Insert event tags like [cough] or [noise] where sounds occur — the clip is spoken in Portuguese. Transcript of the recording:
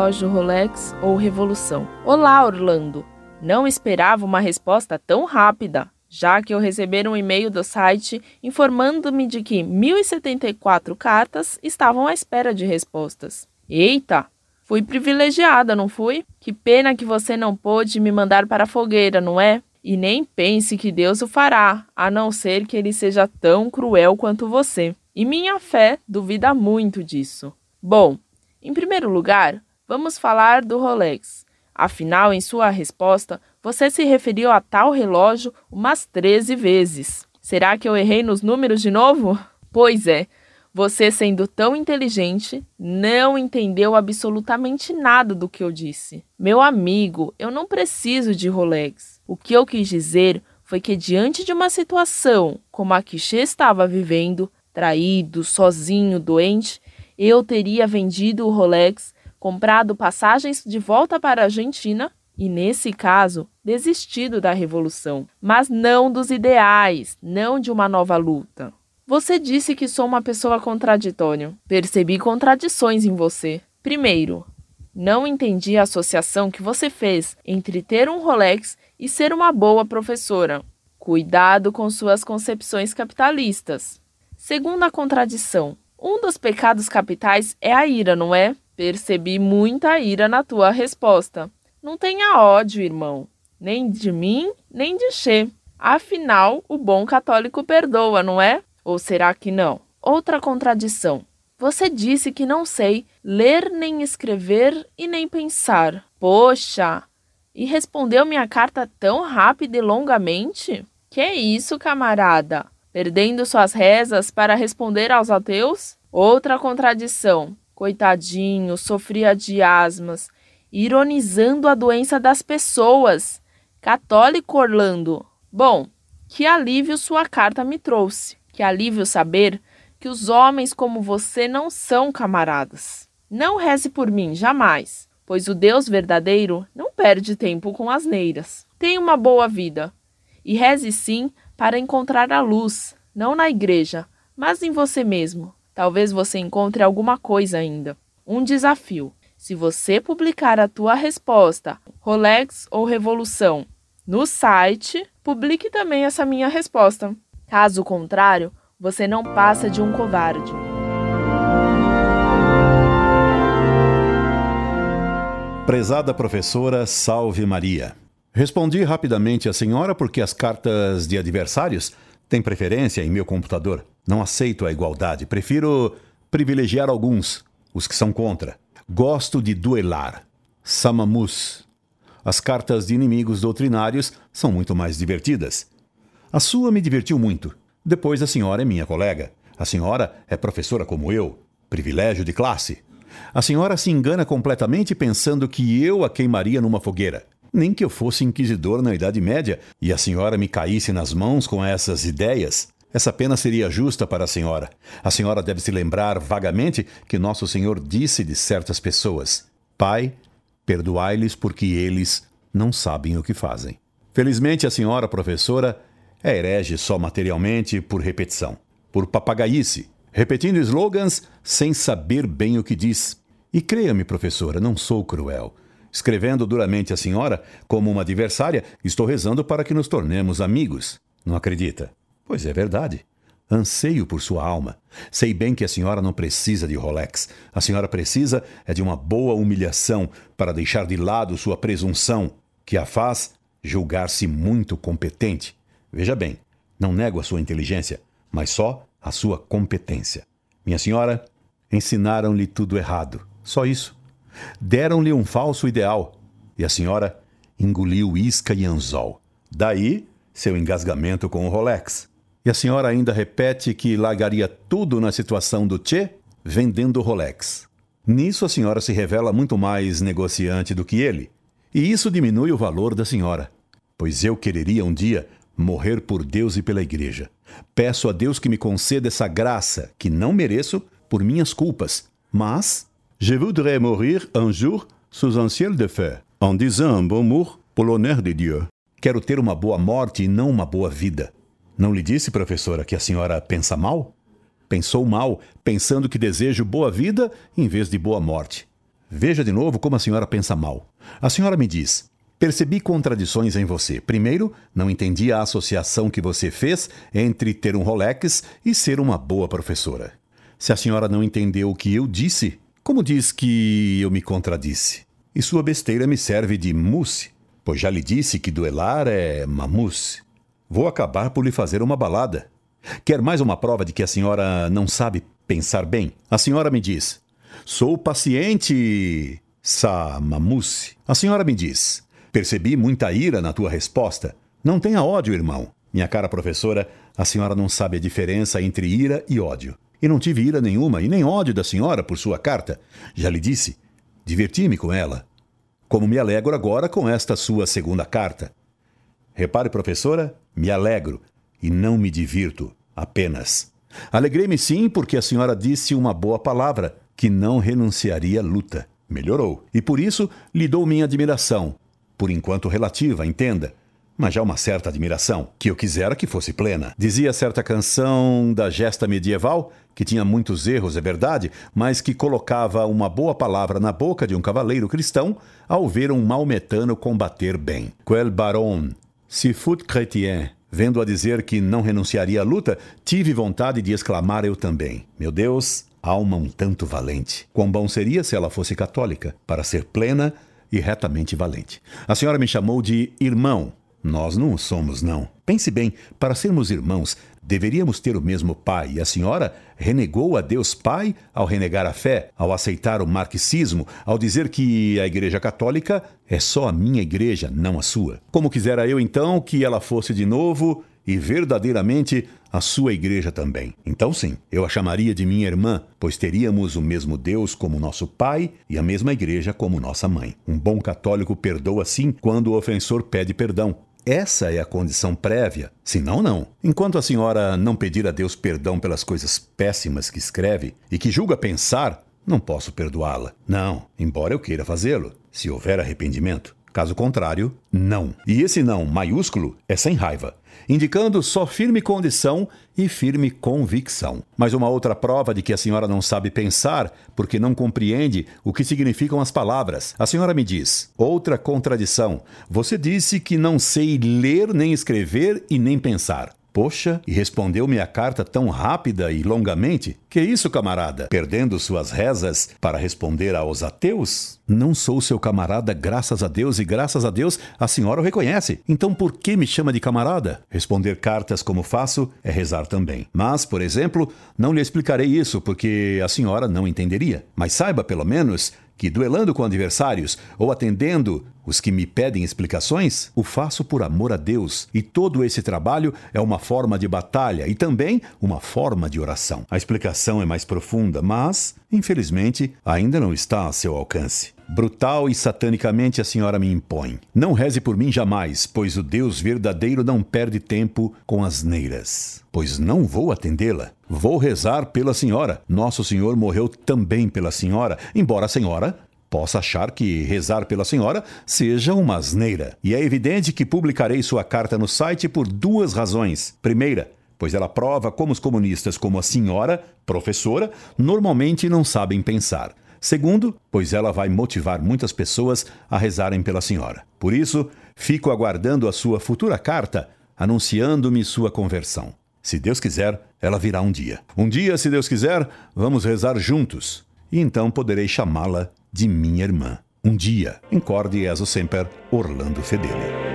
relógio Rolex ou Revolução? Olá, Orlando! Não esperava uma resposta tão rápida, já que eu recebi um e-mail do site informando-me de que 1074 cartas estavam à espera de respostas. Eita! Fui privilegiada, não fui? Que pena que você não pôde me mandar para a fogueira, não é? E nem pense que Deus o fará, a não ser que ele seja tão cruel quanto você. E minha fé duvida muito disso. Bom, em primeiro lugar, vamos falar do Rolex. Afinal, em sua resposta, você se referiu a tal relógio umas 13 vezes. Será que eu errei nos números de novo? [laughs] Pois é, você, sendo tão inteligente, não entendeu absolutamente nada do que eu disse. Meu amigo, eu não preciso de Rolex. O que eu quis dizer foi que, diante de uma situação como a que Xê estava vivendo, traído, sozinho, doente, eu teria vendido o Rolex, comprado passagens de volta para a Argentina e, nesse caso, desistido da revolução, mas não dos ideais, não de uma nova luta. Você disse que sou uma pessoa contraditória. Percebi contradições em você. Primeiro, não entendi a associação que você fez entre ter um Rolex e ser uma boa professora. Cuidado com suas concepções capitalistas. Segunda contradição: um dos pecados capitais é a ira, não é? Percebi muita ira na tua resposta. Não tenha ódio, irmão, nem de mim, nem de Che. Afinal, o bom católico perdoa, não é? Ou será que não? Outra contradição. Você disse que não sei ler nem escrever e nem pensar. Poxa! E respondeu minha carta tão rápida e longamente? Que isso, camarada? perdendo suas rezas para responder aos ateus? Outra contradição. Coitadinho, sofria de asmas, ironizando a doença das pessoas. Católico Orlando. Bom, que alívio sua carta me trouxe. Que alívio saber que os homens como você não são camaradas. Não reze por mim, jamais, pois o Deus verdadeiro não perde tempo com asneiras. Tenha uma boa vida. E reze sim para encontrar a luz, não na igreja, mas em você mesmo. Talvez você encontre alguma coisa ainda. Um desafio. Se você publicar a tua resposta, Rolex ou Revolução, no site, publique também essa minha resposta. Caso contrário, você não passa de um covarde. Prezada professora, salve Maria. Respondi rapidamente à senhora porque as cartas de adversários têm preferência em meu computador. Não aceito a igualdade. Prefiro privilegiar alguns, os que são contra. Gosto de duelar. Samamus. As cartas de inimigos doutrinários são muito mais divertidas. A sua me divertiu muito. Depois a senhora é minha colega. A senhora é professora como eu. Privilégio de classe. A senhora se engana completamente pensando que eu a queimaria numa fogueira. Nem que eu fosse inquisidor na Idade Média e a senhora me caísse nas mãos com essas ideias. Essa pena seria justa para a senhora. A senhora deve se lembrar vagamente que Nosso Senhor disse de certas pessoas: Pai, perdoai-lhes porque eles não sabem o que fazem. Felizmente, a senhora professora é herege só materialmente por repetição, por papagaice, repetindo slogans sem saber bem o que diz. E creia-me, professora, não sou cruel. Escrevendo duramente a senhora como uma adversária, estou rezando para que nos tornemos amigos. Não acredita? Pois é verdade. Anseio por sua alma. Sei bem que a senhora não precisa de Rolex. A senhora precisa é de uma boa humilhação para deixar de lado sua presunção, que a faz julgar-se muito competente. Veja bem, não nego a sua inteligência, mas só a sua competência. Minha senhora, ensinaram-lhe tudo errado. Só isso. Deram-lhe um falso ideal e a senhora engoliu isca e anzol. Daí seu engasgamento com o Rolex. E a senhora ainda repete que largaria tudo na situação do Che vendendo Rolex. Nisso a senhora se revela muito mais negociante do que ele. E isso diminui o valor da senhora. Pois eu quereria um dia morrer por Deus e pela igreja. Peço a Deus que me conceda essa graça que não mereço por minhas culpas, mas Je voudrais mourir un jour sous un ciel de feu, en disant un bon mot pour l'honneur de Dieu. Quero ter uma boa morte e não uma boa vida. Não lhe disse, professora, que a senhora pensa mal? Pensou mal, pensando que desejo boa vida em vez de boa morte. Veja de novo como a senhora pensa mal. A senhora me diz: Percebi contradições em você. Primeiro, não entendi a associação que você fez entre ter um Rolex e ser uma boa professora. Se a senhora não entendeu o que eu disse, como diz que eu me contradisse? E sua besteira me serve de mousse, pois já lhe disse que duelar é mamousse. Vou acabar por lhe fazer uma balada. Quer mais uma prova de que a senhora não sabe pensar bem? A senhora me diz: Sou paciente, sa mamousse. A senhora me diz: Percebi muita ira na tua resposta. Não tenha ódio, irmão. Minha cara professora, a senhora não sabe a diferença entre ira e ódio. E não tive ira nenhuma e nem ódio da senhora por sua carta. Já lhe disse. Diverti-me com ela. Como me alegro agora com esta sua segunda carta. Repare, professora, me alegro e não me divirto apenas. Alegrei-me sim porque a senhora disse uma boa palavra, que não renunciaria à luta. Melhorou. E por isso lhe dou minha admiração, por enquanto relativa, entenda, mas já uma certa admiração, que eu quisera que fosse plena. Dizia certa canção da gesta medieval, que tinha muitos erros, é verdade, mas que colocava uma boa palavra na boca de um cavaleiro cristão ao ver um maometano combater bem. Quel baron, si fut chrétien, vendo-a dizer que não renunciaria à luta, tive vontade de exclamar eu também. Meu Deus, alma um tanto valente. Quão bom seria se ela fosse católica, para ser plena e retamente valente. A senhora me chamou de irmão. Nós não somos, não. Pense bem, para sermos irmãos, deveríamos ter o mesmo pai, e a senhora renegou a Deus Pai ao renegar a fé, ao aceitar o marxismo, ao dizer que a Igreja Católica é só a minha igreja, não a sua. Como quisera eu, então, que ela fosse de novo e verdadeiramente a sua igreja também. Então, sim, eu a chamaria de minha irmã, pois teríamos o mesmo Deus como nosso pai e a mesma igreja como nossa mãe. Um bom católico perdoa sim quando o ofensor pede perdão. Essa é a condição prévia. Senão, não. Enquanto a senhora não pedir a Deus perdão pelas coisas péssimas que escreve e que julga pensar, não posso perdoá-la. Não, embora eu queira fazê-lo, se houver arrependimento. Caso contrário, não. E esse não maiúsculo é sem raiva, indicando só firme condição e firme convicção. Mas uma outra prova de que a senhora não sabe pensar porque não compreende o que significam as palavras. A senhora me diz: outra contradição. Você disse que não sei ler, nem escrever e nem pensar. Poxa, e respondeu-me a carta tão rápida e longamente? Que isso, camarada? Perdendo suas rezas para responder aos ateus? Não sou seu camarada, graças a Deus, e graças a Deus a senhora o reconhece. Então por que me chama de camarada? Responder cartas como faço é rezar também. Mas, por exemplo, não lhe explicarei isso porque a senhora não entenderia. Mas saiba, pelo menos, que, duelando com adversários ou atendendo os que me pedem explicações, o faço por amor a Deus, e todo esse trabalho é uma forma de batalha e também uma forma de oração. A explicação é mais profunda, mas, infelizmente, ainda não está a seu alcance. Brutal e satanicamente a senhora me impõe. Não reze por mim jamais, pois o Deus verdadeiro não perde tempo com asneiras. Pois não vou atendê-la. Vou rezar pela senhora. Nosso Senhor morreu também pela senhora, embora a senhora possa achar que rezar pela senhora seja uma asneira. E é evidente que publicarei sua carta no site por duas razões. Primeira, pois ela prova como os comunistas, como a senhora, professora, normalmente não sabem pensar. Segundo, pois ela vai motivar muitas pessoas a rezarem pela senhora. Por isso, fico aguardando a sua futura carta anunciando-me sua conversão. Se Deus quiser, ela virá um dia. Um dia, se Deus quiser, vamos rezar juntos. E então poderei chamá-la de minha irmã. Um dia. Incorde e sempre, Orlando Fedeli.